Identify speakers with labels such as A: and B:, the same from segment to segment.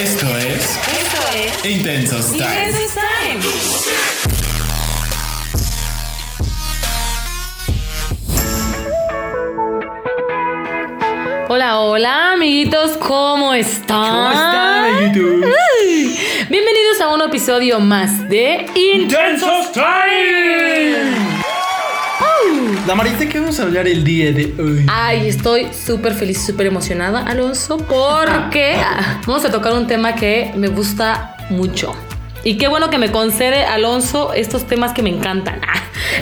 A: Esto es
B: Esto es
A: Intensos Time.
B: Intensos Time. Hola, hola, amiguitos, ¿cómo están?
A: ¿Cómo están, amiguitos?
B: Ay, Bienvenidos a un episodio más de
A: Intensos Time. La Marita, ¿qué vamos a hablar el día de hoy?
B: Ay, estoy súper feliz, súper emocionada, Alonso, porque vamos a tocar un tema que me gusta mucho. Y qué bueno que me concede Alonso estos temas que me encantan.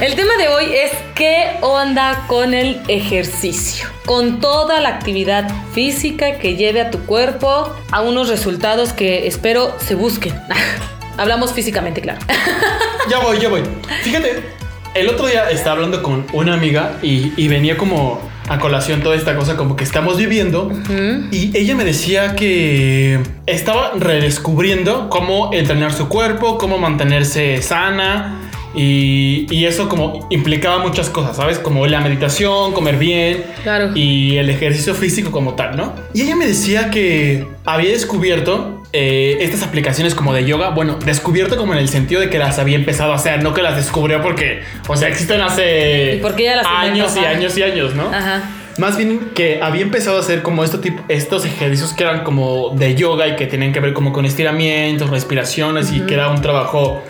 B: El tema de hoy es qué onda con el ejercicio, con toda la actividad física que lleve a tu cuerpo a unos resultados que espero se busquen. Hablamos físicamente, claro.
C: Ya voy, ya voy. Fíjate, el otro día estaba hablando con una amiga y, y venía como a colación toda esta cosa como que estamos viviendo. Y ella me decía que estaba redescubriendo cómo entrenar su cuerpo, cómo mantenerse sana y, y eso como implicaba muchas cosas, ¿sabes? Como la meditación, comer bien
B: Claro.
C: y el ejercicio físico como tal, ¿no? Y ella me decía que había descubierto eh, estas aplicaciones como de yoga, bueno, descubierto como en el sentido de que las había empezado a hacer, no que las descubrió porque, o sea, existen hace
B: ¿Y por qué ella las
C: años y años y años, ¿no?
B: Ajá.
C: Más bien que había empezado a hacer como este tipo, estos ejercicios que eran como de yoga y que tenían que ver como con estiramientos, respiraciones y que era un trabajo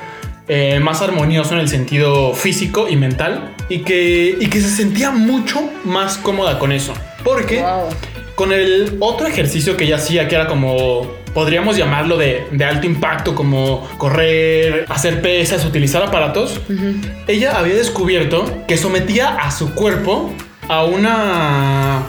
C: eh, más armonioso en el sentido físico y mental y que, y que se sentía mucho más cómoda con eso. Porque
B: Wow.
C: con el otro ejercicio que ella hacía, que era como, podríamos llamarlo de, de alto impacto, como correr, hacer pesas, utilizar aparatos, ella había descubierto que sometía a su cuerpo a una...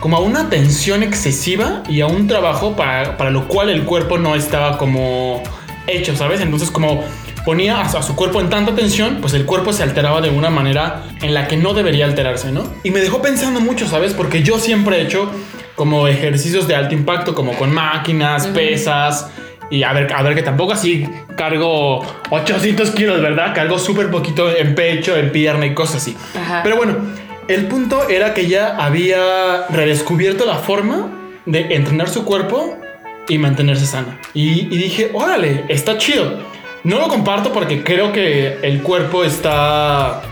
C: como a una tensión excesiva y a un trabajo para, para lo cual el cuerpo no estaba como hecho, ¿sabes? Entonces como ponía a, su cuerpo en tanta tensión, pues el cuerpo se alteraba de una manera en la que no debería alterarse, ¿no? Y me dejó pensando mucho, ¿sabes? Porque yo siempre he hecho como ejercicios de alto impacto, como con máquinas, pesas. Y a ver, a ver, que tampoco así cargo 800 kilos, ¿verdad? Cargo súper poquito en pecho, en pierna y cosas así.
B: Ajá.
C: Pero bueno, el punto era que ella había redescubierto la forma de entrenar su cuerpo y mantenerse sana. Y, y dije, órale, está chido. No lo comparto porque creo que el cuerpo está,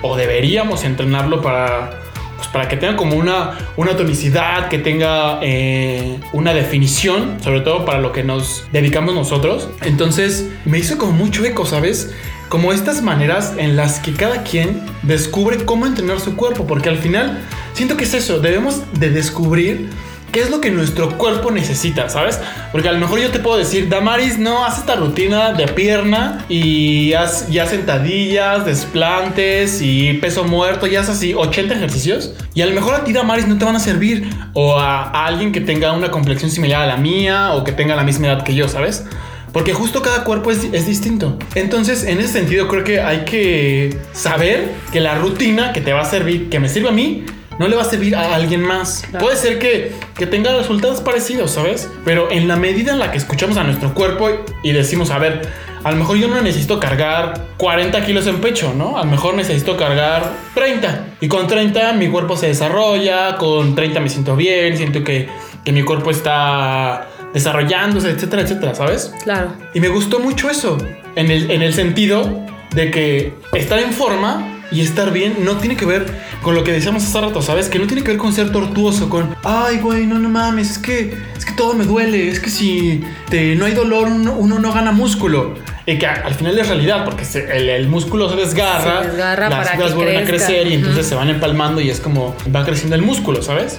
C: o deberíamos entrenarlo para, pues para que tenga como una, una tonicidad, que tenga eh, una definición, sobre todo para lo que nos dedicamos nosotros. Entonces me hizo como mucho eco, ¿sabes? Como estas maneras en las que cada quien descubre cómo entrenar su cuerpo, porque al final siento que es eso, debemos de descubrir qué es lo que nuestro cuerpo necesita, ¿sabes? Porque a lo mejor yo te puedo decir, Damaris, no, haz esta rutina de pierna y haz ya sentadillas, desplantes y peso muerto y haz así 80 ejercicios. Y a lo mejor a ti, Damaris, no te van a servir. O a, alguien que tenga una complexión similar a la mía o que tenga la misma edad que yo, ¿sabes? Porque justo cada cuerpo es, es distinto. Entonces, en ese sentido, creo que hay que saber que la rutina que te va a servir, que me sirve a mí, no le va a servir a alguien más.
B: Claro.
C: Puede ser que, que tenga resultados parecidos, ¿sabes? Pero en la medida en la que escuchamos a nuestro cuerpo y decimos, a ver, a lo mejor yo no necesito cargar 40 kilos en pecho, ¿no? A lo mejor necesito cargar 30. Y con 30 mi cuerpo se desarrolla, con 30 me siento bien, siento que, que mi cuerpo está desarrollándose, etcétera, etcétera, ¿sabes?
B: Claro.
C: Y me gustó mucho eso, en el, en el sentido de que estar en forma y estar bien no tiene que ver con lo que decíamos hace rato, ¿sabes? Que no tiene que ver con ser tortuoso, con, ay, güey, no, no mames, es que, es que todo me duele, es que si te- no hay dolor uno, uno no gana músculo. Y que al final es realidad, porque se- el, el músculo se desgarra,
B: Se desgarra
C: las fibras vuelven a crecer y entonces se van empalmando y es como va creciendo el músculo, ¿sabes?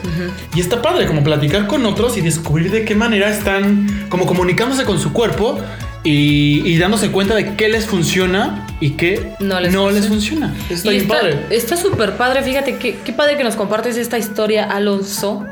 C: Y está padre como platicar con otros y descubrir de qué manera están como comunicándose con su cuerpo y, y dándose cuenta de qué les funciona y qué
B: No les
C: funciona. Está bien padre.
B: Está súper padre, fíjate, qué, qué padre que nos compartes esta historia, Alonso,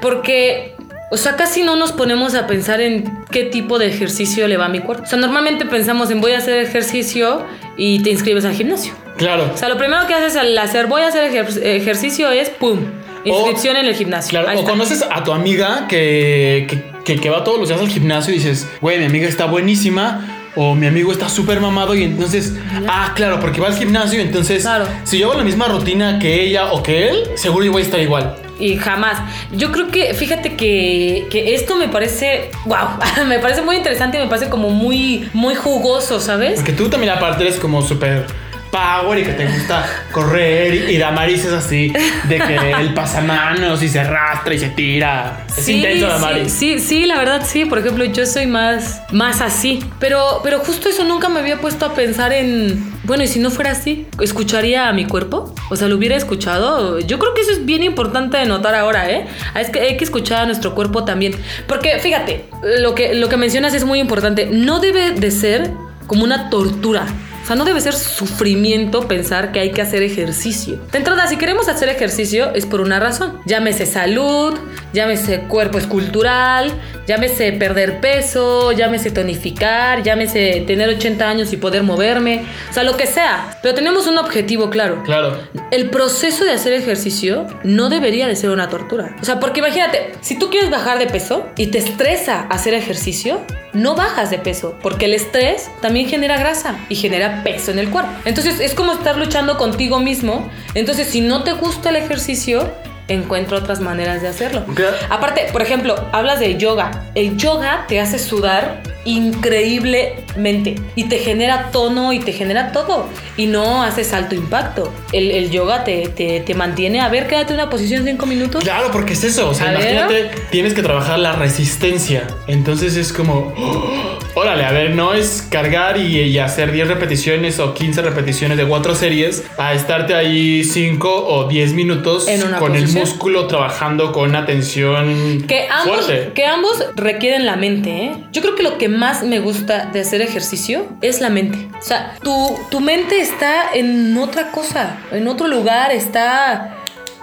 B: porque, o sea, casi no nos ponemos a pensar en qué tipo de ejercicio le va a mi cuerpo. O sea, normalmente pensamos en voy a hacer ejercicio y te inscribes al gimnasio.
C: Claro.
B: O sea, lo primero que haces al hacer voy a hacer ejer- ejercicio es, ¡pum!, inscripción en el gimnasio.
C: Claro,
B: Ahí
C: o
B: está.
C: conoces a tu amiga que, que, que- que va todos los días al gimnasio y dices, güey, mi amiga está buenísima. O mi amigo está súper mamado y entonces, ah, claro, porque va al gimnasio entonces,
B: Claro.
C: si yo hago la misma rutina que ella o que él, seguro yo voy a estar igual.
B: y jamás. Yo creo que, fíjate que, que esto me parece, wow, me parece muy interesante y me parece como muy, muy jugoso, ¿sabes?
C: Porque tú también aparte eres como súper power y que te gusta correr y, y Damaris es así, de que él pasa manos y se arrastra y se tira. Es intenso Damaris.
B: Sí, sí, sí, la verdad sí. Por ejemplo, yo soy más, más así. Pero, pero justo eso nunca me había puesto a pensar en, bueno, y si no fuera así, ¿escucharía a mi cuerpo? O sea, ¿lo hubiera escuchado? Yo creo que eso es bien importante de notar ahora, ¿eh? Es que hay que escuchar a nuestro cuerpo también. Porque fíjate, lo que, lo que mencionas es muy importante. No debe de ser como una tortura. Sea, no debe ser sufrimiento pensar que hay que hacer ejercicio. De entrada, si queremos hacer ejercicio es por una razón. Llámese salud, llámese cuerpo escultural, llámese perder peso, llámese tonificar, llámese tener 80 años y poder moverme. O sea, lo que sea. Pero tenemos un objetivo claro.
C: Claro.
B: El proceso de hacer ejercicio no debería de ser una tortura. O sea, porque imagínate, si tú quieres bajar de peso y te estresa hacer ejercicio, no bajas de peso, porque el estrés también genera grasa y genera peso en el cuerpo. Entonces es como estar luchando contigo mismo. Entonces si no te gusta el ejercicio, encuentra otras maneras de hacerlo. Aparte, por ejemplo, hablas de yoga. El yoga te hace sudar increíblemente y te genera tono y te genera todo y no haces alto impacto. El, el yoga te, te, te mantiene, a ver, quédate en una posición cinco minutos.
C: Claro, porque es eso. O sea,
B: A ver.
C: imagínate, tienes que trabajar la resistencia. Entonces es como, ¡oh! órale, a ver, no es cargar y, y hacer 10 repeticiones o 15 repeticiones de cuatro series a estarte ahí 5 o 10 minutos
B: En una
C: con el
B: posición.
C: músculo trabajando con una tensión
B: Que ambos,
C: fuerte.
B: que ambos requieren la mente, ¿eh? Yo creo que lo que más me gusta de hacer ejercicio es la mente. O sea, tu, tu mente está en otra cosa, en otro lugar, está...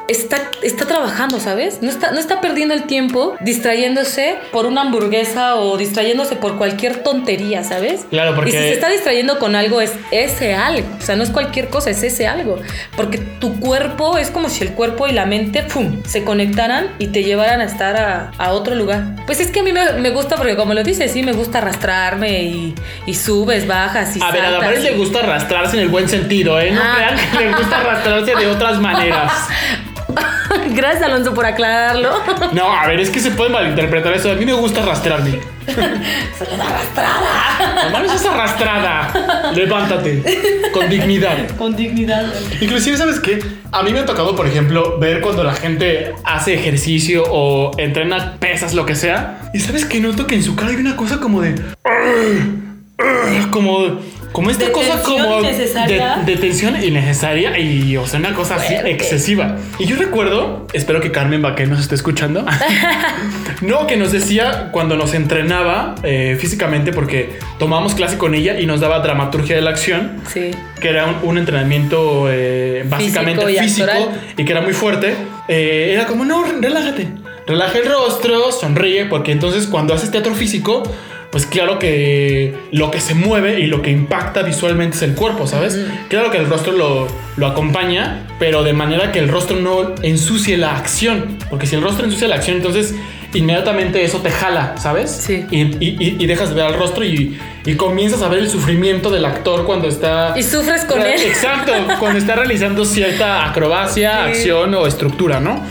B: Está, está trabajando, ¿sabes? No está, no está perdiendo el tiempo distrayéndose por una hamburguesa o distrayéndose por cualquier tontería, ¿sabes?
C: Claro, porque-
B: Y si se está distrayendo con algo, es ese algo. O sea, no es cualquier cosa, es ese algo. Porque tu cuerpo es como si el cuerpo y la mente, ¡pum!, se conectaran y te llevaran a estar a, a otro lugar. Pues es que a mí me, me gusta, porque como lo dices, sí, me gusta arrastrarme y, y subes, bajas y
C: A ver, a Damaris
B: y-
C: le gusta arrastrarse en el buen sentido, ¿eh? No
B: Ah.
C: crean que le gusta arrastrarse de otras maneras.
B: Gracias, Alonso, por aclararlo.
C: No, a ver, es que se puede malinterpretar eso. A mí me gusta arrastrarme.
B: Soy una arrastrada.
C: Damaris es arrastrada. Levántate. Con dignidad.
B: Con dignidad.
C: Inclusive, ¿sabes qué? A mí me ha tocado, por ejemplo, ver cuando la gente hace ejercicio o entrena pesas, lo que sea. Y ¿sabes qué? Noto que en su cara hay una cosa como de... Como... Como esta cosa como de, de tensión innecesaria y, o sea, una cosa así
B: Fuerte.
C: excesiva. Y yo recuerdo, espero que Carmen Baqué nos esté escuchando. no, que nos decía cuando nos entrenaba eh, físicamente, porque tomamos clase con ella y nos daba dramaturgia de la acción
B: Sí.
C: que era un, un entrenamiento eh, básicamente
B: Físico y
C: físico,
B: actoral.
C: y que era muy fuerte, eh, era como, no, relájate, relaja el rostro, sonríe, porque entonces cuando haces teatro físico, pues claro que lo que se mueve y lo que impacta visualmente es el cuerpo, ¿sabes? Claro que el rostro lo, lo acompaña, pero de manera que el rostro no ensucie la acción, porque si el rostro ensucia la acción, entonces inmediatamente eso te jala, ¿sabes?
B: Sí.
C: Y, y- y- y dejas de ver al rostro y, y comienzas a ver el sufrimiento del actor cuando está...
B: Y sufres con él.
C: Exacto, cuando está realizando cierta acrobacia,
B: Sí.
C: acción o estructura, ¿no?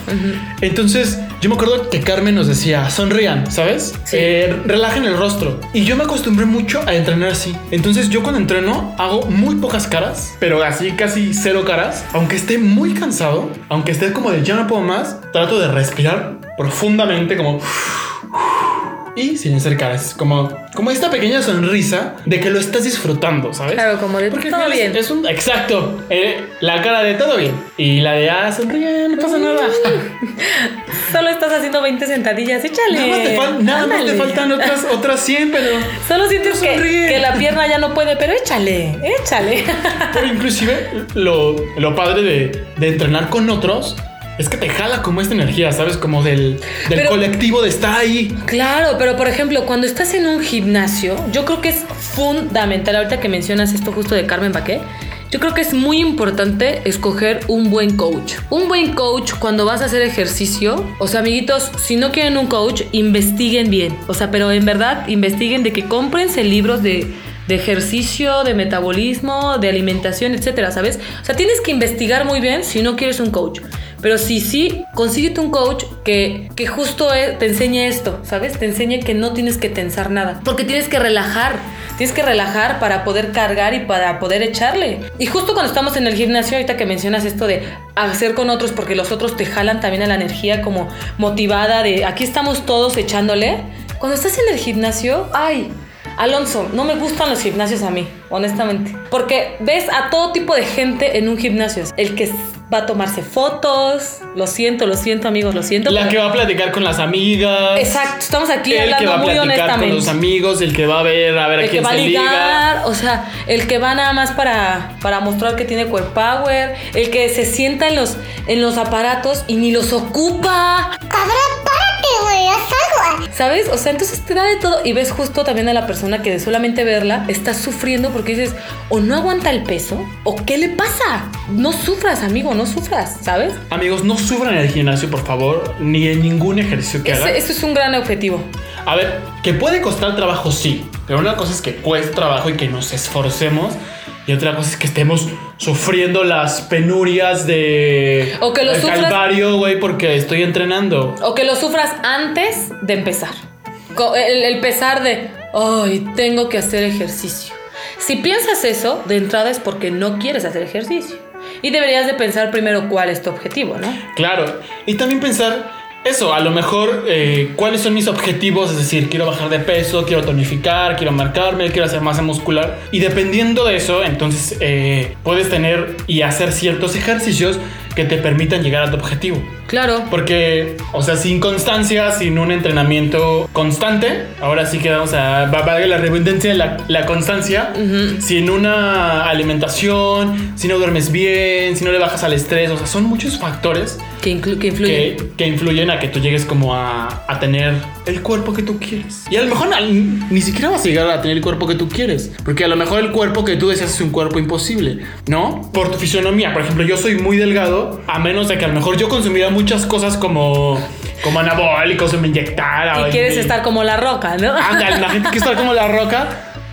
C: Entonces, yo me acuerdo que Carmen nos decía, sonrían, ¿sabes?
B: Sí.
C: Eh, relajen el rostro. Y yo me acostumbré mucho a entrenar así. Entonces, yo cuando entreno hago muy pocas caras, pero así casi cero caras. Aunque esté muy cansado, aunque esté como de ya no puedo más, trato de respirar profundamente, como y sin hacer caras. Como, como esta pequeña sonrisa de que lo estás disfrutando, ¿sabes?
B: Claro, como de
C: Porque
B: todo bien.
C: Es, un exacto. eh, la cara de todo bien. Y la de ah, sonríe, no pasa nada.
B: Solo estás haciendo 20 sentadillas, échale.
C: nada más te, fal- nada más te faltan otras, otras 100, pero.
B: Solo sientes que, que la pierna ya no puede, pero échale, échale.
C: Pero inclusive lo, lo padre de, de entrenar con otros es que te jala como esta energía, ¿sabes? Como del, del
B: Pero-
C: colectivo de estar ahí.
B: Claro, pero por ejemplo, cuando estás en un gimnasio, yo creo que es fundamental, ahorita que mencionas esto justo de Carmen Baqué, yo creo que es muy importante escoger un buen coach. Un buen coach cuando vas a hacer ejercicio, o sea, amiguitos, si no quieren un coach, investiguen bien. O sea, pero en verdad investiguen de que cómprense libros de, de ejercicio, de metabolismo, de alimentación, etcétera, ¿sabes? O sea, tienes que investigar muy bien si no quieres un coach. Pero sí, sí, consíguete un coach que, que justo eh, te enseñe esto, ¿sabes? Te enseñe que no tienes que tensar nada. Porque tienes que relajar. Tienes que relajar para poder cargar y para poder echarle. Y justo cuando estamos en el gimnasio, ahorita que mencionas esto de hacer con otros, porque los otros te jalan también a la energía como motivada de aquí estamos todos echándole. Cuando estás en el gimnasio, ay, Alonso, no me gustan los gimnasios a mí, honestamente. Porque ves a todo tipo de gente en un gimnasio. El que va a tomarse fotos, lo siento, lo siento amigos, lo siento.
C: La
B: pero-
C: que va a platicar con las amigas.
B: Exacto, estamos aquí
C: El que
B: hablando
C: va a platicar con los amigos, el que va a ver a ver a
B: el que
C: quién
B: va a
C: se liga.
B: ligar, o sea, el que va nada más para, para mostrar que tiene core power, el que se sienta en los, en los aparatos y ni los ocupa,
D: Cabrón, algo.
B: ¿sabes? O sea, entonces te da de todo y ves justo también a la persona que de solamente verla está sufriendo porque dices, o no aguanta el peso, o qué le pasa. No sufras, amigo, no sufras, ¿sabes?
C: Amigos, no sufran en el gimnasio, por favor, ni en ningún ejercicio que hagan.
B: Ese, eso es un gran objetivo.
C: A ver, que puede costar trabajo, sí. Pero una cosa es que cueste trabajo y que nos esforcemos. Y otra cosa es que estemos sufriendo las penurias de.
B: O que lo
C: del
B: sufras-
C: calvario, güey, porque estoy entrenando.
B: O que lo sufras antes de empezar. El, el pesar de, ay, tengo que hacer ejercicio. Si piensas eso, de entrada es porque no quieres hacer ejercicio. Y deberías de pensar primero cuál es tu objetivo, ¿no?
C: Claro. Y también pensar. Eso, a lo mejor, eh, ¿cuáles son mis objetivos? Es decir, quiero bajar de peso, quiero tonificar, quiero marcarme, quiero hacer masa muscular. Y dependiendo de eso, entonces eh, puedes tener y hacer ciertos ejercicios que te permitan llegar a tu objetivo.
B: Claro.
C: Porque, o sea, sin constancia, sin un entrenamiento constante, ahora sí que vamos a, va- valga la redundancia, la, la constancia, sin una alimentación, si no duermes bien, si no le bajas al estrés, o sea, son muchos factores
B: Que, inclu- que influye.
C: que, que influyen a que tú llegues como a, a tener el cuerpo que tú quieres. Y a lo mejor ni siquiera vas a llegar a tener el cuerpo que tú quieres, porque a lo mejor el cuerpo que tú deseas es un cuerpo imposible, ¿no? Por tu fisionomía, por ejemplo, yo soy muy delgado, a menos de que a lo mejor yo consumiera muchas cosas como, como anabólicos o me inyectara.
B: Y quieres
C: me-
B: estar como la roca, ¿no?
C: Ándale, la gente que está como la roca,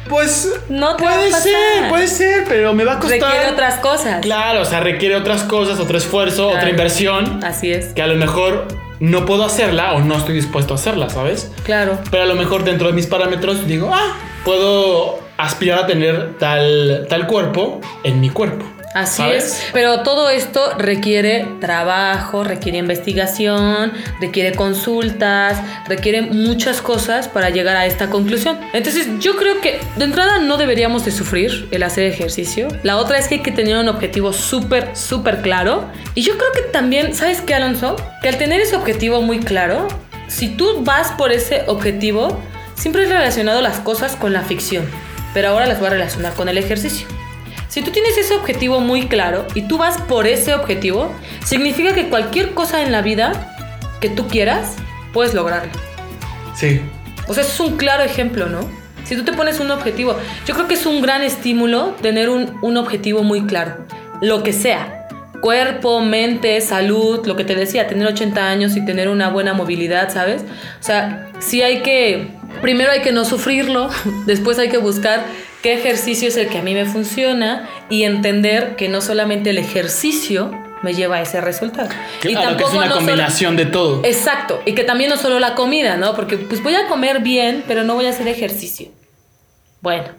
C: pues
B: No te va a
C: puede ser, puede ser, pero me va a costar.
B: Requiere otras cosas.
C: Claro, o sea, requiere otras cosas, otro esfuerzo, otra
B: Claro.
C: inversión
B: Así es.
C: que a lo mejor no puedo hacerla o no estoy dispuesto a hacerla, ¿sabes?
B: Claro.
C: Pero a lo mejor dentro de mis parámetros digo, ah, puedo aspirar a tener tal, tal cuerpo en mi cuerpo.
B: Así
C: ¿sabes?
B: es. Pero todo esto requiere trabajo, requiere investigación, requiere consultas, requiere muchas cosas para llegar a esta conclusión. Entonces yo creo que de entrada no deberíamos de sufrir el hacer ejercicio. La otra es que hay que tener un objetivo súper, súper claro. Y yo creo que también, ¿sabes qué, Alonso? Que al tener ese objetivo muy claro, si tú vas por ese objetivo, siempre he relacionado las cosas con la ficción. Pero ahora las voy a relacionar con el ejercicio. Si tú tienes ese objetivo muy claro y tú vas por ese objetivo, significa que cualquier cosa en la vida que tú quieras, puedes lograrlo.
C: Sí.
B: O sea, eso es un claro ejemplo, ¿no? Si tú te pones un objetivo, yo creo que es un gran estímulo tener un, un objetivo muy claro. Lo que sea. Cuerpo, mente, salud, lo que te decía, tener 80 años y tener una buena movilidad, ¿sabes? O sea, sí hay que, primero hay que no sufrirlo, después hay que buscar qué ejercicio es el que a mí me funciona y entender que no solamente el ejercicio me lleva a ese resultado. y
C: Claro, que es una
B: no solo-
C: combinación de todo.
B: Exacto, y que también no solo la comida, ¿no? Porque pues voy a comer bien, pero no voy a hacer ejercicio. Bueno,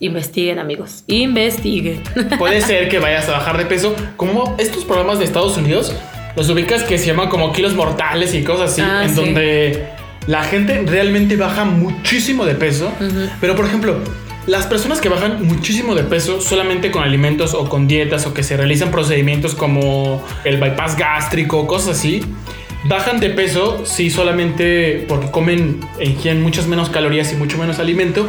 B: investiguen amigos, investiguen.
C: Puede ser que vayas a bajar de peso, como estos programas de Estados Unidos, los ubicas que se llaman como kilos mortales y cosas así,
B: Ah,
C: en
B: sí.
C: donde la gente realmente baja muchísimo de peso. Pero por ejemplo, las personas que bajan muchísimo de peso solamente con alimentos o con dietas o que se realizan procedimientos como el bypass gástrico, cosas así. Bajan de peso, sí, solamente porque comen, ingieren muchas menos calorías y mucho menos alimento,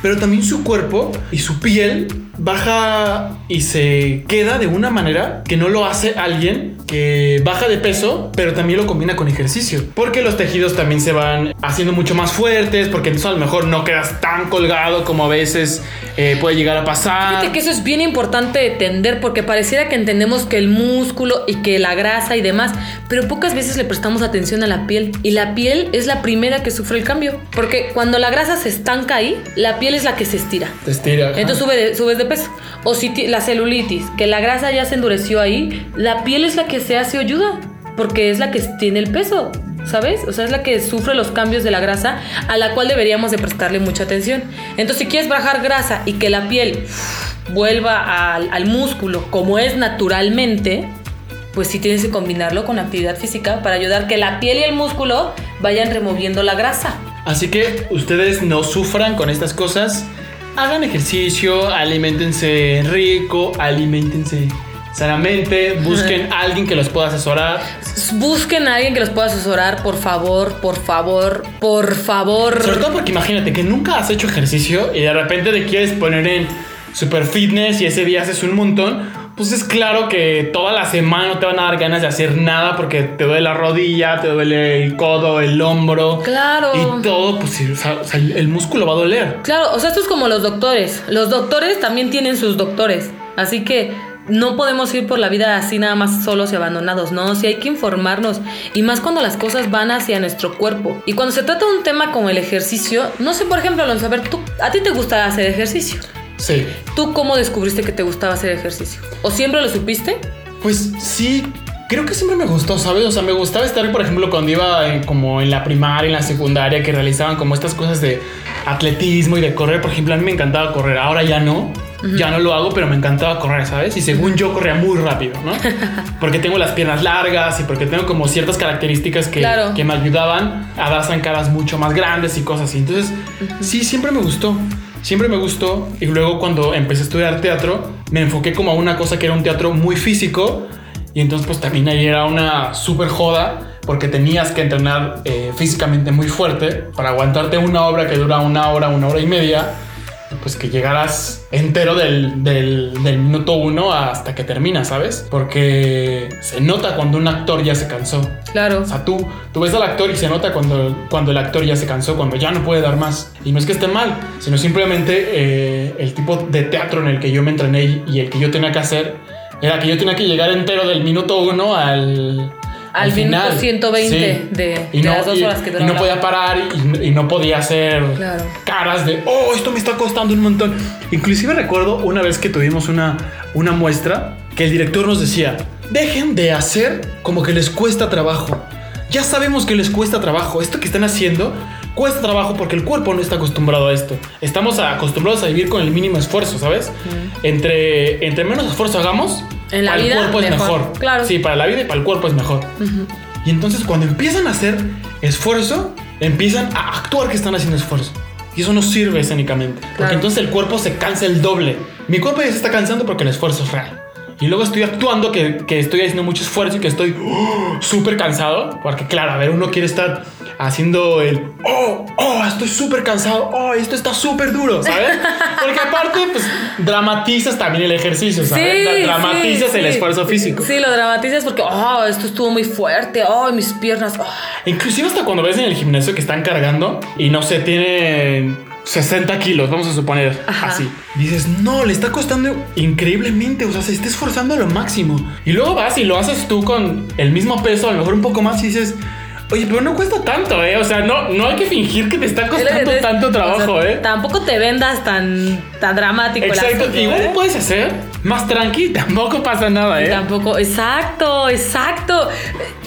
C: pero también su cuerpo y su piel baja y se queda de una manera que no lo hace alguien que baja de peso, pero también lo combina con ejercicio. Porque los tejidos también se van haciendo mucho más fuertes, porque entonces a lo mejor no quedas tan colgado como a veces eh, puede llegar a pasar.
B: Fíjate que eso es bien importante de entender porque pareciera que entendemos que el músculo y que la grasa y demás, pero pocas veces le prestamos atención a la piel y la piel es la primera que sufre el cambio, porque cuando la grasa se estanca ahí, la piel es la que se estira.
C: Te estira. ajá.
B: Entonces sube de- subes de peso. O si la celulitis, que la grasa ya se endureció ahí, la piel es la que se hace ayuda. porque es la que tiene el peso, ¿sabes? O sea, es la que sufre los cambios de la grasa a la cual deberíamos de prestarle mucha atención. Entonces, si quieres bajar grasa y que la piel vuelva al, al músculo como es naturalmente, pues sí tienes que combinarlo con actividad física para ayudar que la piel y el músculo vayan removiendo la grasa.
C: Así que ustedes no sufran con estas cosas. Hagan ejercicio, alimentense rico, alimentense sanamente, busquen a alguien que los pueda asesorar.
B: Busquen a alguien que los pueda asesorar, por favor, por favor, por favor.
C: Sobre todo porque imagínate que nunca has hecho ejercicio y de repente te quieres poner en super fitness y ese día haces un montón. Pues es claro que toda la semana no te van a dar ganas de hacer nada porque te duele la rodilla, te duele el codo, el hombro.
B: Claro.
C: Y todo, pues o sea, el músculo va a doler.
B: Claro, o sea, esto es como los doctores. Los doctores también tienen sus doctores. Así que no podemos ir por la vida así nada más solos y abandonados. No, sí hay que informarnos. Y más cuando las cosas van hacia nuestro cuerpo. Y cuando se trata de un tema como el ejercicio, no sé, por ejemplo, Alonso, a ver, tú, ¿a ti te gusta hacer ejercicio?
C: Sí.
B: ¿Tú cómo descubriste que te gustaba hacer ejercicio? ¿O siempre lo supiste?
C: Pues sí, creo que siempre me gustó, ¿sabes? O sea, me gustaba estar, por ejemplo, cuando iba en- como en la primaria, en la secundaria, que realizaban como estas cosas de atletismo y de correr. Por ejemplo, a mí me encantaba correr. Ahora ya no. Ya no lo hago, pero me encantaba correr, ¿sabes? Y según yo corría muy rápido, ¿no? Porque tengo las piernas largas y porque tengo como ciertas características que,
B: Claro.
C: que me ayudaban a dar zancadas mucho más grandes y cosas así. Entonces, sí, siempre me gustó. Siempre me gustó. Y luego cuando empecé a estudiar teatro, me enfoqué como a una cosa que era un teatro muy físico. Y entonces pues también ahí era una súper joda. Porque tenías que entrenar eh, físicamente muy fuerte para aguantarte una obra que dura una hora, una hora y media. Pues que llegaras entero del, del, del minuto uno hasta que termina, ¿sabes? Porque se nota cuando un actor ya se cansó.
B: Claro.
C: O sea, tú, tú ves al actor y se nota cuando, cuando el actor ya se cansó, cuando ya no puede dar más. Y no es que esté mal, sino simplemente eh, el tipo de teatro en el que yo me entrené y el que yo tenía que hacer era que yo tenía que llegar entero del minuto uno al...
B: Al minuto 120 de-
C: y
B: de
C: no,
B: las dos
C: y-
B: horas que
C: y
B: duraba
C: no
B: la
C: podía parar y, y no podía hacer
B: Claro.
C: caras de, oh, esto me está costando un montón. Inclusive recuerdo una vez que tuvimos una, una muestra que el director nos decía, dejen de hacer como que les cuesta trabajo. Ya sabemos que les cuesta trabajo. Esto que están haciendo cuesta trabajo porque el cuerpo no está acostumbrado a esto. Estamos acostumbrados a vivir con el mínimo esfuerzo, ¿sabes? Entre, entre menos esfuerzo hagamos,
B: En la
C: para
B: vida,
C: el cuerpo es
B: mejor.
C: mejor.
B: Claro.
C: Sí, para la vida y para el cuerpo es mejor. Y entonces cuando empiezan a hacer esfuerzo, empiezan a actuar que están haciendo esfuerzo. Y eso no sirve escénicamente. Porque
B: Claro.
C: entonces el cuerpo se cansa el doble. Mi cuerpo ya se está cansando porque el esfuerzo es real. Y luego estoy actuando que, que estoy haciendo mucho esfuerzo y que estoy ¡oh! súper cansado. Porque claro, a ver, uno quiere estar haciendo el, oh, oh, estoy súper cansado. Oh, esto está súper duro, ¿sabes? Porque aparte, pues dramatizas también el ejercicio, ¿sabes? Dra- dramatizas
B: sí,
C: el
B: sí.
C: esfuerzo físico.
B: Sí, lo dramatizas porque, oh, esto estuvo muy fuerte, oh, mis piernas, oh.
C: Inclusive hasta cuando ves en el gimnasio que están cargando y no sé, tienen 60 kilos, vamos a suponer
B: Ajá.
C: así. Dices, no, le está costando increíblemente, o sea, se está esforzando a lo máximo. Y luego vas y lo haces tú con el mismo peso, a lo mejor un poco más y dices... Oye, pero no cuesta tanto, ¿eh? O sea, no, no hay que fingir que te está costando tanto trabajo,
B: o sea,
C: ¿eh?
B: Tampoco te vendas tan, tan dramático.
C: Exacto, igual
B: ¿eh?
C: puedes hacer más tranqui, tampoco pasa nada, ¿eh?
B: Tampoco, exacto, exacto.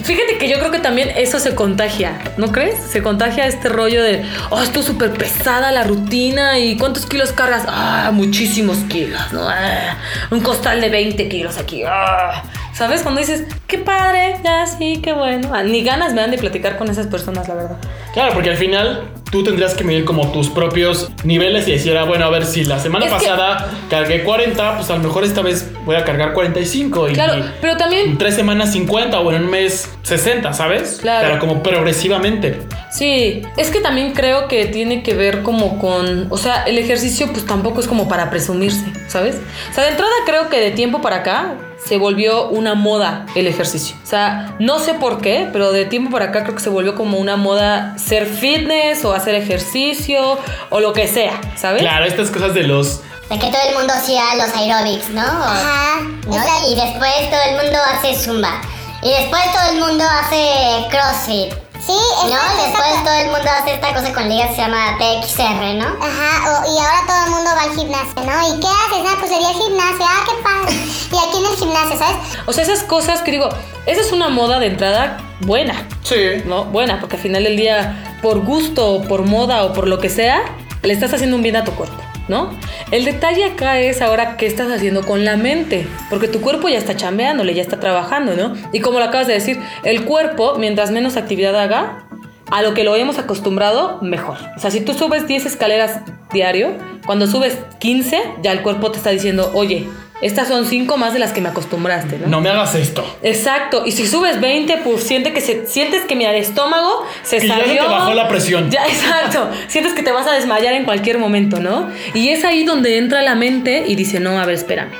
B: Fíjate que yo creo que también eso se contagia, ¿no crees? Se contagia este rollo de, oh, esto es súper pesada la rutina y ¿cuántos kilos cargas? Ah, muchísimos kilos, ¿no? Ah, un costal de 20 kilos aquí. ah. ¿Sabes? Cuando dices, qué padre, ya sí, qué bueno. Ah, ni ganas me dan de platicar con esas personas, la verdad.
C: Claro, porque al final tú tendrías que medir como tus propios niveles y decir, ah, bueno, a ver, si la semana
B: Es que-
C: pasada cargué 40, pues a lo mejor esta vez voy a cargar 45 y,
B: Claro, pero también
C: en tres semanas 50 o en un mes 60, ¿sabes?
B: Claro.
C: Pero como progresivamente.
B: Sí, es que también creo que tiene que ver como con, o sea, el ejercicio pues tampoco es como para presumirse, ¿sabes? O sea, de entrada creo que de tiempo para acá se volvió una moda el ejercicio. O sea, no sé por qué, pero de tiempo para acá creo que se volvió como una moda ser fitness o hacer ejercicio o lo que sea, ¿sabes?
C: Claro, estas cosas de los...
D: De que todo el mundo hacía los aerobics, ¿no?
E: Ajá.
D: ¿No? Y después todo el mundo hace zumba. Y después todo el mundo hace crossfit. Sí, exacto. No, después todo el mundo hace esta cosa con ligas que se llama TXR, ¿no? Ajá, o- y ahora todo el mundo va al gimnasio, ¿no? ¿Y qué haces? Ah, pues sería el gimnasio. Ah, qué padre. Y aquí en el gimnasio, ¿sabes?
B: O sea, esas cosas que digo, esa es una moda de entrada buena,
C: Sí.
B: ¿no? Buena, porque al final del día, por gusto, o por moda o por lo que sea, le estás haciendo un bien a tu cuerpo, ¿no? El detalle acá es ahora qué estás haciendo con la mente, porque tu cuerpo ya está chambeándole, ya está trabajando, ¿no? Y como lo acabas de decir, el cuerpo, mientras menos actividad haga, a lo que lo hemos acostumbrado, mejor. O sea, si tú subes 10 escaleras diario, cuando subes 15, ya el cuerpo te está diciendo, oye, estas son 5 más de las que me acostumbraste, ¿no?
C: No me hagas esto.
B: Exacto, y si subes 20, pues siente que se, sientes que mira, el estómago se
C: Que ya
B: salió.
C: te bajó la presión.
B: Ya, exacto. Sientes que te vas a desmayar en cualquier momento, ¿no? Y es ahí donde entra la mente y dice, no, a ver, espérame,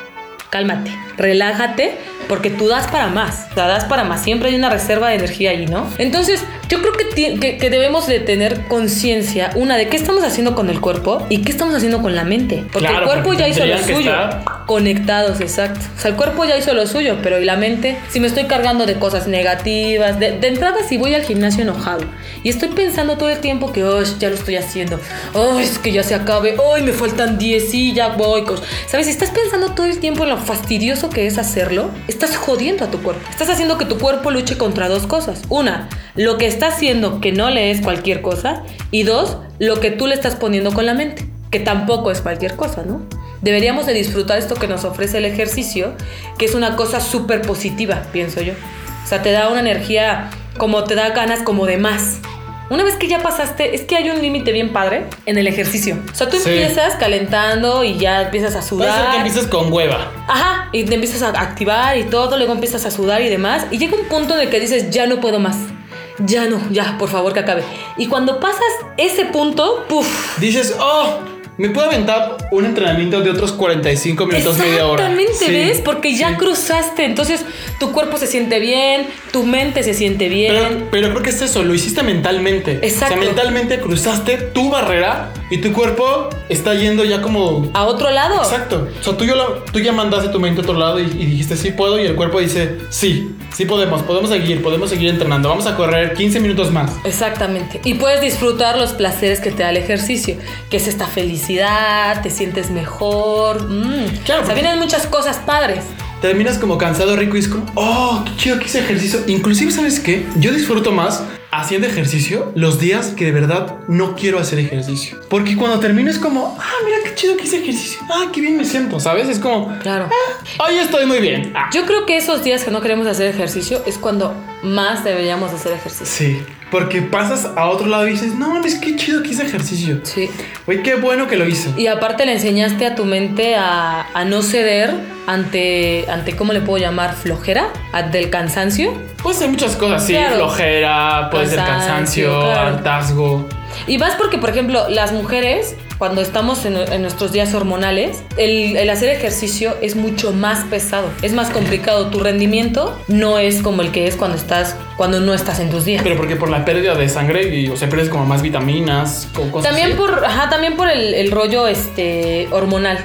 B: cálmate, relájate, porque tú das para más, o sea, das para más, siempre hay una reserva de energía ahí, ¿no? Entonces, yo creo que, que, que debemos de tener conciencia, una, de qué estamos haciendo con el cuerpo y qué estamos haciendo con la mente, porque
C: Claro,
B: el cuerpo
C: porque
B: ya hizo lo suyo. Conectados, exacto. O sea, el cuerpo ya hizo lo suyo, pero ¿y la mente? Si me estoy cargando de cosas negativas, de, de entrada si voy al gimnasio enojado y estoy pensando todo el tiempo que, oh, ya lo estoy haciendo, oh, es que ya se acabe, oh, me faltan 10, sí, ya voy. cos-". ¿Sabes? Si estás pensando todo el tiempo en lo fastidioso que es hacerlo, estás jodiendo a tu cuerpo. Estás haciendo que tu cuerpo luche contra dos cosas. Una, lo que está haciendo que no le es cualquier cosa. Y dos, lo que tú le estás poniendo con la mente, que tampoco es cualquier cosa, ¿no? Deberíamos de disfrutar esto que nos ofrece el ejercicio, que es una cosa súper positiva, pienso yo. O sea, te da una energía como te da ganas como de más. Una vez que ya pasaste, es que hay un límite bien padre en el ejercicio. O sea, tú
C: Sí.
B: empiezas calentando y ya empiezas a
C: Puede ser que
B: sudar.
C: empieces con hueva.
B: Ajá, y te empiezas a activar y todo, luego empiezas a sudar y demás. Y llega un punto en el que dices, ya no puedo más. Ya no, ya, por favor que acabe. Y cuando pasas ese punto, puff.
C: Dices, oh, me puedo aventar un entrenamiento de otros 45 minutos, media hora.
B: Exactamente,
C: Sí,
B: ¿ves? Porque ya
C: sí.
B: cruzaste. Entonces, tu cuerpo se siente bien, tu mente se siente bien.
C: Pero, pero creo que es eso, lo hiciste mentalmente.
B: Exacto.
C: O sea, mentalmente cruzaste tu barrera y tu cuerpo está yendo ya como.
B: a otro lado.
C: Exacto. O sea, tú, ya tú ya mandaste tu mente a otro lado y, y dijiste sí puedo y el cuerpo dice sí, sí podemos, podemos seguir, podemos seguir entrenando, vamos a correr 15 minutos más.
B: Exactamente. Y puedes disfrutar los placeres que te da el ejercicio, que es esta felicidad, te sientes mejor. mm.
C: Claro,
B: O sea, vienen muchas cosas padres.
C: Terminas como cansado, rico y es como, oh, qué chido que hice ejercicio. Inclusive, ¿sabes qué? Yo disfruto más haciendo ejercicio los días que de verdad no quiero hacer ejercicio. Porque cuando termino es como, ah, mira qué chido que hice ejercicio. Ah, qué bien me siento, ¿sabes? Es como,
B: Claro.
C: hoy estoy muy bien. Ah,
B: Yo creo que esos días que no queremos hacer ejercicio es cuando más deberíamos hacer ejercicio.
C: Sí, porque pasas a otro lado y dices, no mames, qué chido que hice ejercicio.
B: Sí.
C: Güey, qué bueno que lo hice.
B: Y aparte le enseñaste a tu mente a, a no ceder ante, ante, ¿cómo le puedo llamar? Flojera, ante el cansancio.
C: Puede ser muchas cosas, sí,
B: Claro.
C: flojera, puede ser
B: Cansancio,
C: cansancio,
B: claro.
C: hartazgo.
B: Y vas porque, por ejemplo, las mujeres, cuando estamos en, en nuestros días hormonales, el, el hacer ejercicio es mucho más pesado, es más complicado. Tu rendimiento no es como el que es cuando estás, cuando no estás en tus días.
C: Pero porque por la pérdida de sangre y, o sea, pierdes como más vitaminas, co- cosas
B: También
C: así.
B: por, ajá, también por el, el rollo este, hormonal.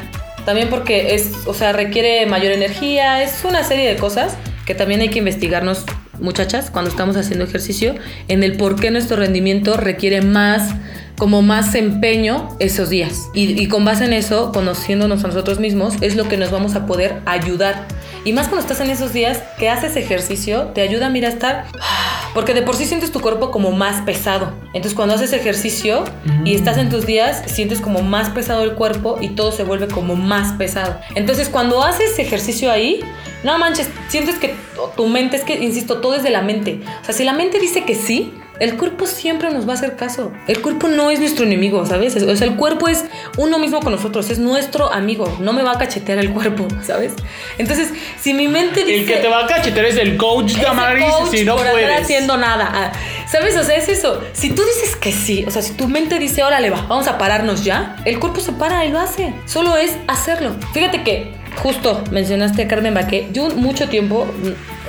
B: También porque es, o sea, requiere mayor energía. Es una serie de cosas que también hay que investigarnos, muchachas, cuando estamos haciendo ejercicio, en el por qué nuestro rendimiento requiere más, como más empeño esos días. Y, y con base en eso, conociéndonos a nosotros mismos, es lo que nos vamos a poder ayudar. Y más cuando estás en esos días que haces ejercicio, te ayuda mira, a estar porque de por sí sientes tu cuerpo como más pesado. Entonces cuando haces ejercicio y estás en tus días, sientes como más pesado el cuerpo y todo se vuelve como más pesado. Entonces cuando haces ejercicio ahí, no manches, sientes que tu mente, es que, insisto, todo es de la mente. O sea, si la mente dice que sí, el cuerpo siempre nos va a hacer caso. El cuerpo no es nuestro enemigo, ¿sabes? O sea, el cuerpo es uno mismo con nosotros, es nuestro amigo. No me va a cachetear el cuerpo, ¿sabes? Entonces, si mi mente dice...
C: El que te va a cachetear es el coach Damaris si no
B: por andar
C: puedes.
B: haciendo nada. Ah, ¿Sabes? O sea, es eso. Si tú dices que sí, o sea, si tu mente dice, órale, va, vamos a pararnos ya, el cuerpo se para y lo hace. Solo es hacerlo. Fíjate que justo mencionaste a Carmen Baqué. Yo mucho tiempo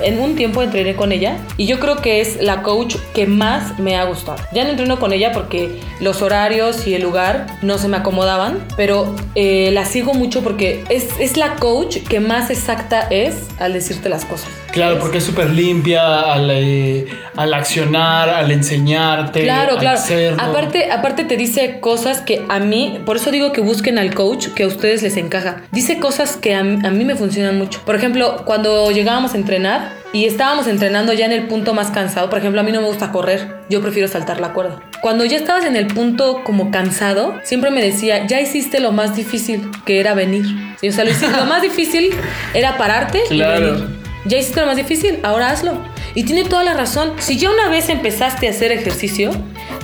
B: en un tiempo entrené con ella y yo creo que es la coach que más me ha gustado. Ya no entreno con ella porque los horarios y el lugar no se me acomodaban, pero eh, la sigo mucho porque es, es la coach que más exacta es al decirte las cosas.
C: Claro, porque es súper limpia al, eh, al accionar, al enseñarte.
B: Claro,
C: al
B: claro.
C: hacerlo.
B: Aparte, aparte te dice cosas que a mí, por eso digo que busquen al coach que a ustedes les encaja. Dice cosas que a, a mí me funcionan mucho. Por ejemplo, cuando llegábamos a entrenar y estábamos entrenando ya en el punto más cansado, por ejemplo, a mí no me gusta correr, yo prefiero saltar la cuerda. Cuando ya estabas en el punto como cansado, siempre me decía, ya hiciste lo más difícil, que era venir. O sea, lo, hiciste- lo más difícil era pararte
C: Claro.
B: y venir. Ya hiciste lo más difícil, ahora hazlo. Y tiene toda la razón. Si ya una vez empezaste a hacer ejercicio,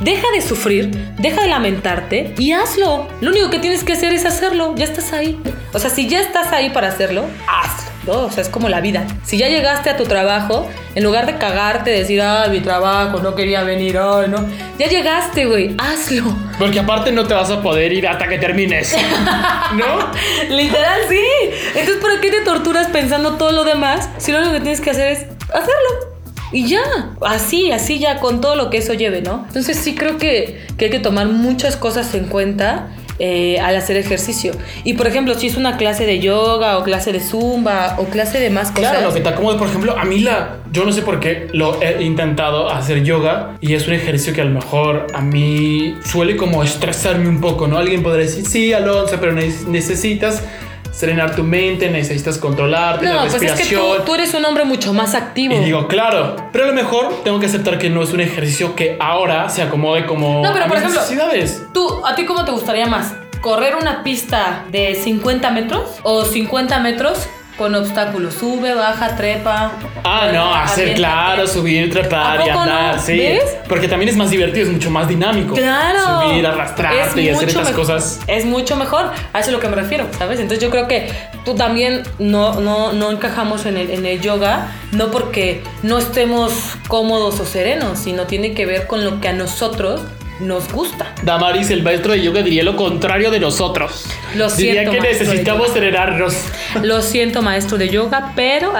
B: deja de sufrir, deja de lamentarte y hazlo. Lo único que tienes que hacer es hacerlo. Ya estás ahí. O sea, si ya estás ahí para hacerlo, hazlo. ¿No? O sea, es como la vida. Si ya llegaste a tu trabajo, en lugar de cagarte, decir, ay, mi trabajo, no quería venir, ay, no. Ya llegaste, güey, hazlo.
C: Porque aparte no te vas a poder ir hasta que termines. ¿No?
B: Literal, sí. Entonces, ¿para qué te torturas pensando todo lo demás si lo único que tienes que hacer es hacerlo? Y ya, así, así ya, con todo lo que eso lleve, ¿no? Entonces sí creo que, que hay que tomar muchas cosas en cuenta eh, al hacer ejercicio. Y por ejemplo, si es una clase de yoga o clase de zumba o clase de más cosas.
C: Claro, lo que te acomode. Por ejemplo, a mí la. Yo no sé por qué lo he intentado hacer yoga y es un ejercicio que a lo mejor a mí suele como estresarme un poco, ¿no? Alguien podría decir, sí, Alonso, pero ne- necesitas serenar tu mente, necesitas controlarte,
B: No,
C: la
B: pues es que
C: respiración.
B: tú, tú eres un hombre mucho más activo.
C: Y digo, claro, pero a lo mejor tengo que aceptar que no es un ejercicio que ahora se acomode como
B: No, pero
C: a
B: por
C: mis
B: ejemplo,
C: necesidades.
B: ¿Tú, ¿A ti cómo te gustaría más? ¿Correr una pista de 50 metros o 50 metros con obstáculos? Sube, baja, trepa.
C: Ah, no, hacer claro, subir, trepar
B: ¿A
C: y andar,
B: no?
C: sí.
B: ¿Ves?
C: Porque también es más divertido, es mucho más dinámico.
B: Claro.
C: Subir, arrastrarte
B: Es
C: y hacer estas cosas.
B: Es mucho mejor. A eso es lo que me refiero, ¿sabes? Entonces yo creo que tú también no, no, no encajamos en el, en el yoga, no porque no estemos cómodos o serenos, sino tiene que ver con lo que a nosotros nos gusta.
C: Damaris, el maestro de yoga, diría lo contrario de nosotros.
B: Lo
C: diría
B: siento,
C: que
B: maestro de
C: necesitamos serenarnos.
B: Lo siento, maestro de yoga, pero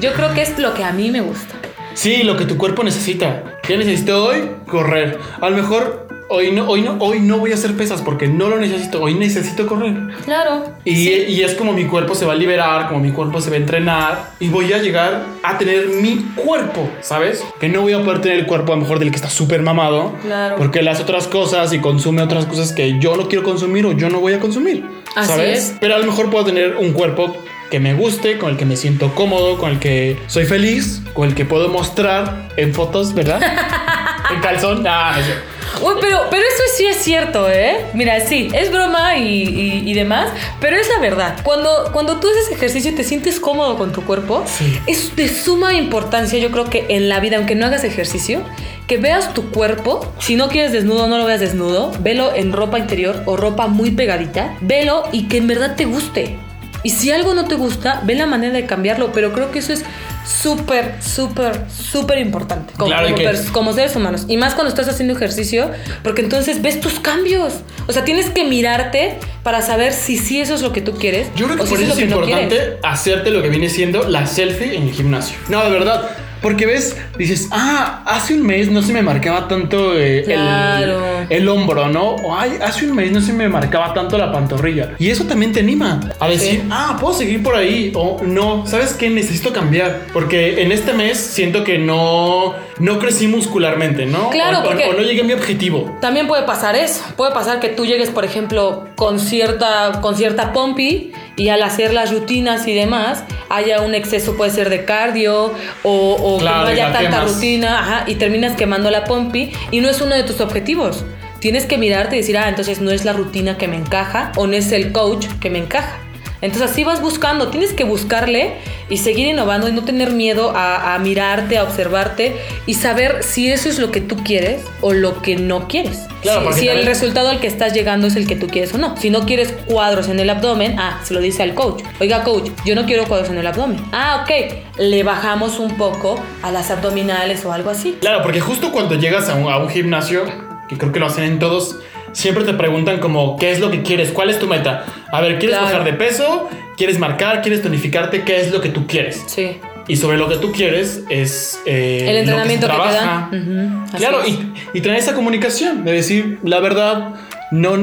B: yo creo que es lo que a mí me gusta.
C: Sí, lo que tu cuerpo necesita. ¿Qué necesito hoy? Correr. A lo mejor hoy no, hoy no, hoy no voy a hacer pesas porque no lo necesito. Hoy necesito correr.
B: Claro.
C: Y, y es como mi cuerpo se va a liberar, como mi cuerpo se va a entrenar y voy a llegar a tener mi cuerpo, ¿sabes? Que no voy a poder tener el cuerpo a lo mejor del que está súper mamado.
B: Claro.
C: Porque hace otras cosas y consume otras cosas que yo no quiero consumir o yo no voy a consumir.
B: Así
C: ¿Sabes?
B: es.
C: Pero a lo mejor puedo tener un cuerpo que me guste, con el que me siento cómodo, con el que soy feliz, con el que puedo mostrar en fotos, ¿verdad? en calzón. Ah, sé.
B: Uy, pero, pero eso sí es cierto, ¿eh? Mira, sí, es broma y, y- y demás, pero es la verdad. Cuando, cuando tú haces ejercicio y te sientes cómodo con tu cuerpo,
C: Sí.
B: es de suma importancia, yo creo que en la vida, aunque no hagas ejercicio, que veas tu cuerpo. Si no quieres desnudo, no lo veas desnudo. Velo en ropa interior o ropa muy pegadita. Velo y que en verdad te guste. Y si algo no te gusta, ve la manera de cambiarlo. Pero creo que eso es súper, súper, súper importante. Como,
C: Claro,
B: como
C: que-
B: como seres humanos. Y más cuando estás haciendo ejercicio, porque entonces ves tus cambios. O sea, tienes que mirarte para saber si sí eso es lo que tú quieres.
C: Yo creo que
B: o si
C: por eso es
B: lo que no
C: importante hacerte lo que viene siendo la selfie en el gimnasio. No, de verdad. Porque ves, dices, ah, hace un mes no se me marcaba tanto eh, el-
B: Claro.
C: el, hombro, ¿no? O ay, hace un mes no se me marcaba tanto la pantorrilla. Y eso también te anima a decir,
B: Sí.
C: ah, puedo seguir por ahí. O no, ¿sabes qué? Necesito cambiar. Porque en este mes siento que no, no crecí muscularmente, ¿no?
B: Claro,
C: o, o no llegué a mi objetivo.
B: También puede pasar eso. Puede pasar que tú llegues, por ejemplo, con cierta, con cierta pompi y al hacer las rutinas y demás haya un exceso, puede ser de cardio o, o
C: Claro,
B: que no haya tanta
C: quemas.
B: rutina ajá, y terminas quemando la pompi y no es uno de tus objetivos. Tienes que mirarte y decir, ah, entonces no es la rutina que me encaja o no es el coach que me encaja. Entonces así vas buscando, tienes que buscarle y seguir innovando y no tener miedo a, a mirarte, a observarte y saber si eso es lo que tú quieres o lo que no quieres.
C: Claro,
B: si si el resultado al que estás llegando es el que tú quieres o no. Si no quieres cuadros en el abdomen, ah, se lo dice al coach. Oiga, coach, yo no quiero cuadros en el abdomen. Ah, ok. Le bajamos un poco a las abdominales o algo así.
C: Claro, porque justo cuando llegas a un, a un gimnasio, que creo que lo hacen en todos, siempre te preguntan como, ¿qué es lo que quieres? ¿Cuál es tu meta? A ver, ¿quieres
B: Claro.
C: bajar de peso? ¿Quieres marcar? ¿Quieres tonificarte? ¿Qué es lo que tú quieres?
B: Sí.
C: y sobre lo que tú quieres es eh,
B: El entrenamiento
C: lo
B: que,
C: que, se
B: te dan.
C: Claro,
B: es.
C: y, y tener esa comunicación de decir, la verdad, no,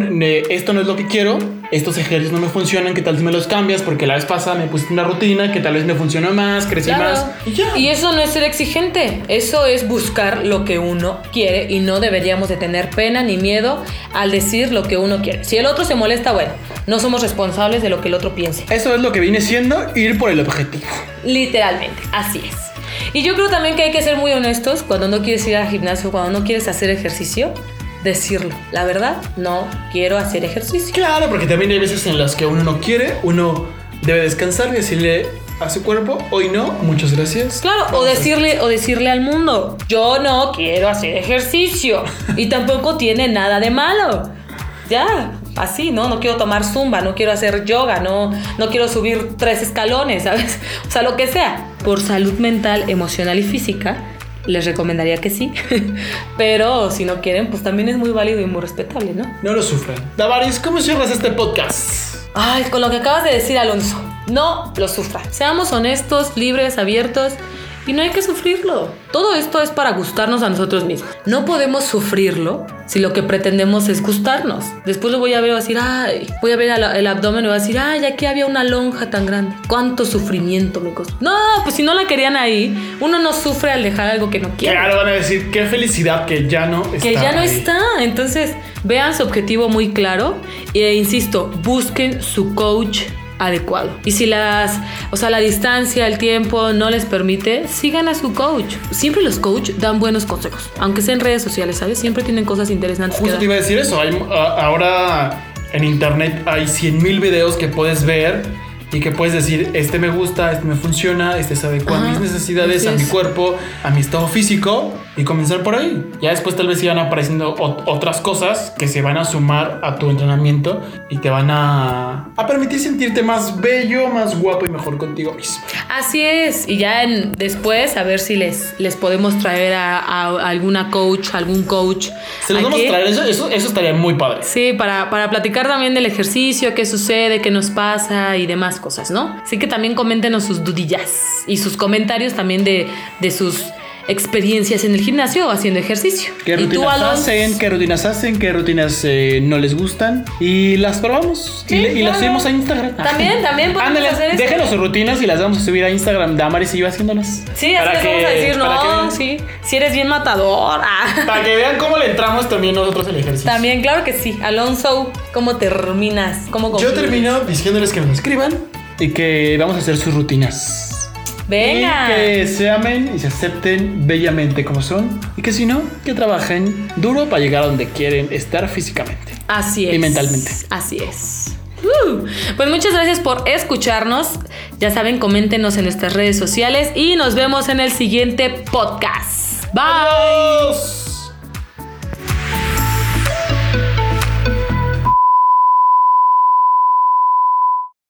C: esto no es lo que quiero, estos ejercicios no me funcionan, ¿qué tal si me los cambias? Porque la vez pasada me pusiste una rutina que tal vez me funcionó más, crecí
B: Claro.
C: más. Y ya.
B: Y eso no es ser exigente, eso es buscar lo que uno quiere y no deberíamos de tener pena ni miedo al decir lo que uno quiere. Si el otro se molesta, bueno, no somos responsables de lo que el otro piense.
C: Eso es lo que viene siendo ir por el objetivo.
B: Literalmente, así es. Y yo creo también que hay que ser muy honestos cuando no quieres ir al gimnasio, cuando no quieres hacer ejercicio, decirlo. La verdad, no quiero hacer ejercicio.
C: Claro, porque también hay veces en las que uno no quiere, uno debe descansar y decirle a su cuerpo, hoy no, muchas gracias.
B: Claro, o decirle, o decirle al mundo, yo no quiero hacer ejercicio. Y tampoco tiene nada de malo. Ya, así, ¿no? No quiero tomar zumba, no quiero hacer yoga, no, no quiero subir tres escalones, ¿sabes? O sea, lo que sea. Por salud mental, emocional y física, les recomendaría que sí. Pero si no quieren, pues también es muy válido y muy respetable, ¿no?
C: No lo sufran. Davaris, ¿cómo cierras este podcast?
B: Ay, con lo que acabas de decir, Alonso, no lo sufra. Seamos honestos, libres, abiertos y no hay que sufrirlo. Todo esto es para gustarnos a nosotros mismos. No podemos sufrirlo si lo que pretendemos es gustarnos. Después lo voy a ver y voy a decir, ay, voy a ver el, abdomen y voy a decir, ay, aquí había una lonja tan grande. ¿Cuánto sufrimiento me costó? No, pues si no la querían ahí, uno no sufre al dejar algo que no quiere
C: Claro, van a decir, qué felicidad que ya no está.
B: que ya no
C: ahí.
B: está. Entonces, vean su objetivo muy claro e insisto, busquen su coach adecuado. Y si las, o sea, la distancia, el tiempo no les permite, sigan a su coach. Siempre los coach dan buenos consejos, aunque sea en redes sociales, ¿sabes? Siempre tienen cosas interesantes
C: Justo te iba a decir eso. Hay, a- ahora en internet hay 100 mil videos que puedes ver y que puedes decir, este me gusta, este me funciona, este se adecua a
B: Ajá,
C: mis necesidades, a mi cuerpo, a mi estado físico y comenzar por ahí. Ya después tal vez sigan apareciendo ot- otras cosas que se van a sumar a tu entrenamiento y te van a, a permitir sentirte más bello, más guapo y mejor contigo mismo.
B: Así es, y ya en- después a ver si les, les podemos traer a, a alguna coach, algún coach.
C: Se los vamos a traer, eso, eso, eso estaría muy padre.
B: Sí, para, para platicar también del ejercicio, qué sucede, qué nos pasa y demás cosas, ¿no? Así que también coméntenos sus dudillas y sus comentarios también de, de sus experiencias en el gimnasio o haciendo ejercicio.
A: ¿Qué rutinas hacen? ¿Qué rutinas hacen? ¿Qué rutinas eh, no les gustan? Y las probamos.
B: Sí,
A: y, le- y las subimos a Instagram.
B: También, también podemos
A: Ándale,
B: hacer eso.
A: déjenos sus rutinas y las vamos a subir a Instagram. Damaris iba haciéndolas.
B: Sí, así
C: para
B: les
C: que-
B: vamos a decir,
C: para que
B: no,
C: vean.
B: sí, si eres bien matador. ah.
C: Para que vean cómo le entramos también nosotros el ejercicio.
B: También, claro que sí. Alonso, ¿cómo terminas? ¿Cómo
C: Yo
B: concluyes?
C: termino diciéndoles que nos escriban.
A: Y que vamos a hacer sus rutinas.
B: Venga.
A: Y que se amen y se acepten bellamente como son. Y que si no, que trabajen duro para llegar a donde quieren estar físicamente.
B: Así es.
A: Y mentalmente.
B: Así es. Uh, pues muchas gracias por escucharnos. Ya saben, coméntenos en nuestras redes sociales y nos vemos en el siguiente podcast. Bye.
C: Adiós.